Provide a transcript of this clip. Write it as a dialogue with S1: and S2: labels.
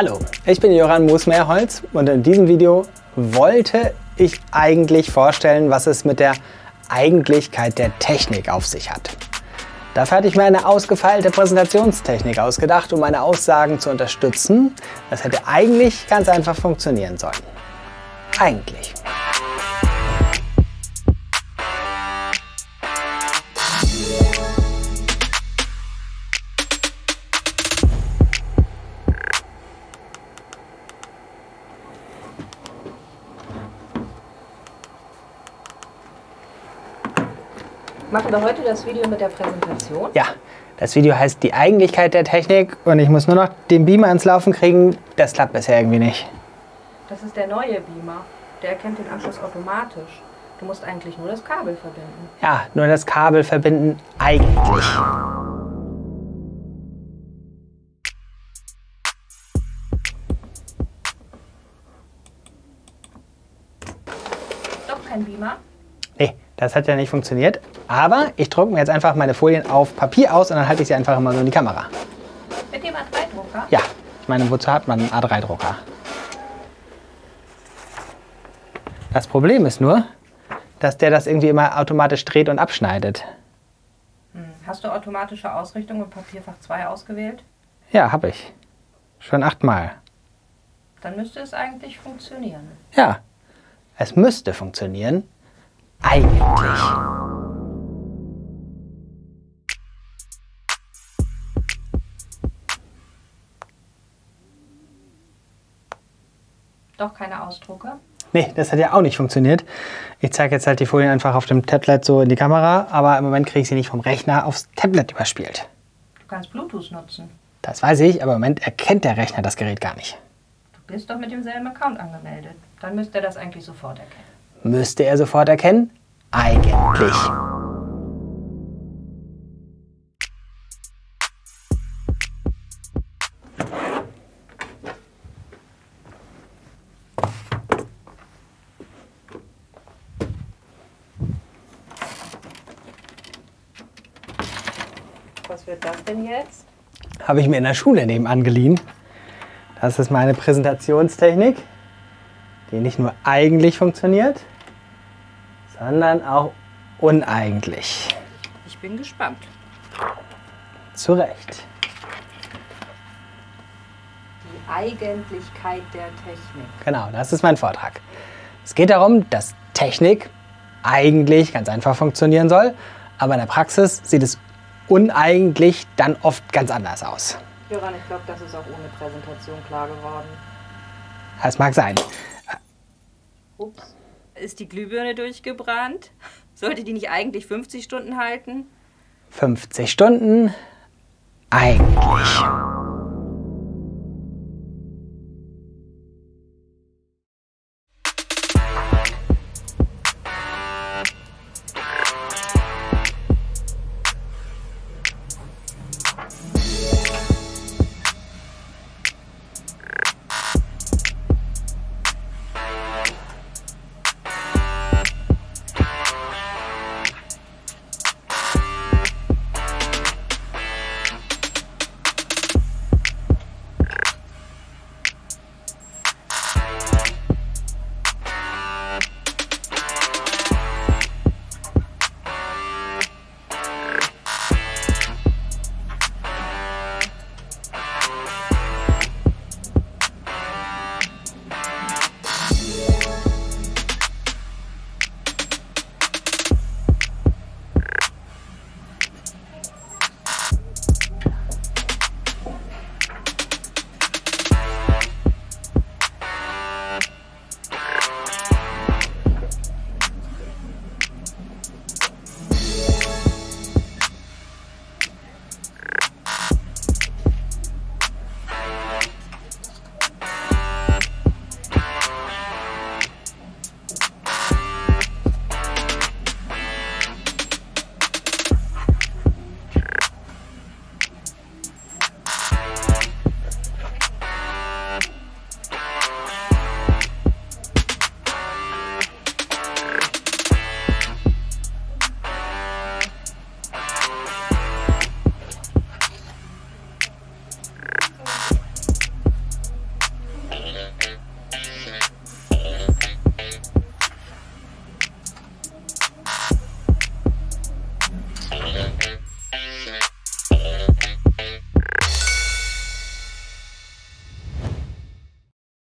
S1: Hallo, ich bin Joran Moos-Mehrholz und in diesem Video wollte ich eigentlich vorstellen, was es mit der Eigentlichkeit der Technik auf sich hat. Dafür hatte ich mir eine ausgefeilte Präsentationstechnik ausgedacht, um meine Aussagen zu unterstützen. Das hätte eigentlich ganz einfach funktionieren sollen. Eigentlich.
S2: Machen wir heute das Video mit der Präsentation?
S1: Ja, das Video heißt die Eigentlichkeit der Technik und ich muss nur noch den Beamer ans Laufen kriegen. Das klappt bisher irgendwie nicht.
S2: Das ist der neue Beamer. Der erkennt den Anschluss automatisch. Du musst eigentlich nur das Kabel verbinden.
S1: Ja, nur das Kabel verbinden eigentlich.
S2: Doch kein Beamer?
S1: Nee, das hat ja nicht funktioniert. Aber ich drucke mir jetzt einfach meine Folien auf Papier aus und dann halte ich sie einfach immer so in die Kamera.
S2: Mit dem A3-Drucker?
S1: Ja, ich meine, wozu hat man einen A3-Drucker? Das Problem ist nur, dass der das irgendwie immer automatisch dreht und abschneidet.
S2: Hm. Hast du automatische Ausrichtung im Papierfach 2 ausgewählt?
S1: Ja, habe ich. Schon achtmal.
S2: Dann müsste es eigentlich funktionieren.
S1: Ja, es müsste funktionieren. Eigentlich.
S2: Doch keine Ausdrucke?
S1: Nee, das hat ja auch nicht funktioniert. Ich zeige jetzt halt die Folien einfach auf dem Tablet so in die Kamera, aber im Moment kriege ich sie nicht vom Rechner aufs Tablet überspielt.
S2: Du kannst Bluetooth nutzen.
S1: Das weiß ich, aber im Moment erkennt der Rechner das Gerät gar nicht.
S2: Du bist doch mit demselben Account angemeldet. Dann müsste er das eigentlich sofort erkennen.
S1: Müsste er sofort erkennen? Eigentlich.
S2: Was wird das denn jetzt?
S1: Habe ich mir in der Schule nebenan geliehen. Das ist meine Präsentationstechnik, die nicht nur eigentlich funktioniert, sondern auch uneigentlich.
S2: Ich bin gespannt.
S1: Zu Recht.
S2: Die Eigentlichkeit der Technik.
S1: Genau, das ist mein Vortrag. Es geht darum, dass Technik eigentlich ganz einfach funktionieren soll, aber in der Praxis sieht es uneigentlich dann oft ganz anders aus.
S2: Joran, ich glaube, das ist auch ohne Präsentation klar geworden.
S1: Das mag sein.
S2: Ups. Ist die Glühbirne durchgebrannt? Sollte die nicht eigentlich 50 Stunden halten?
S1: 50 Stunden eigentlich.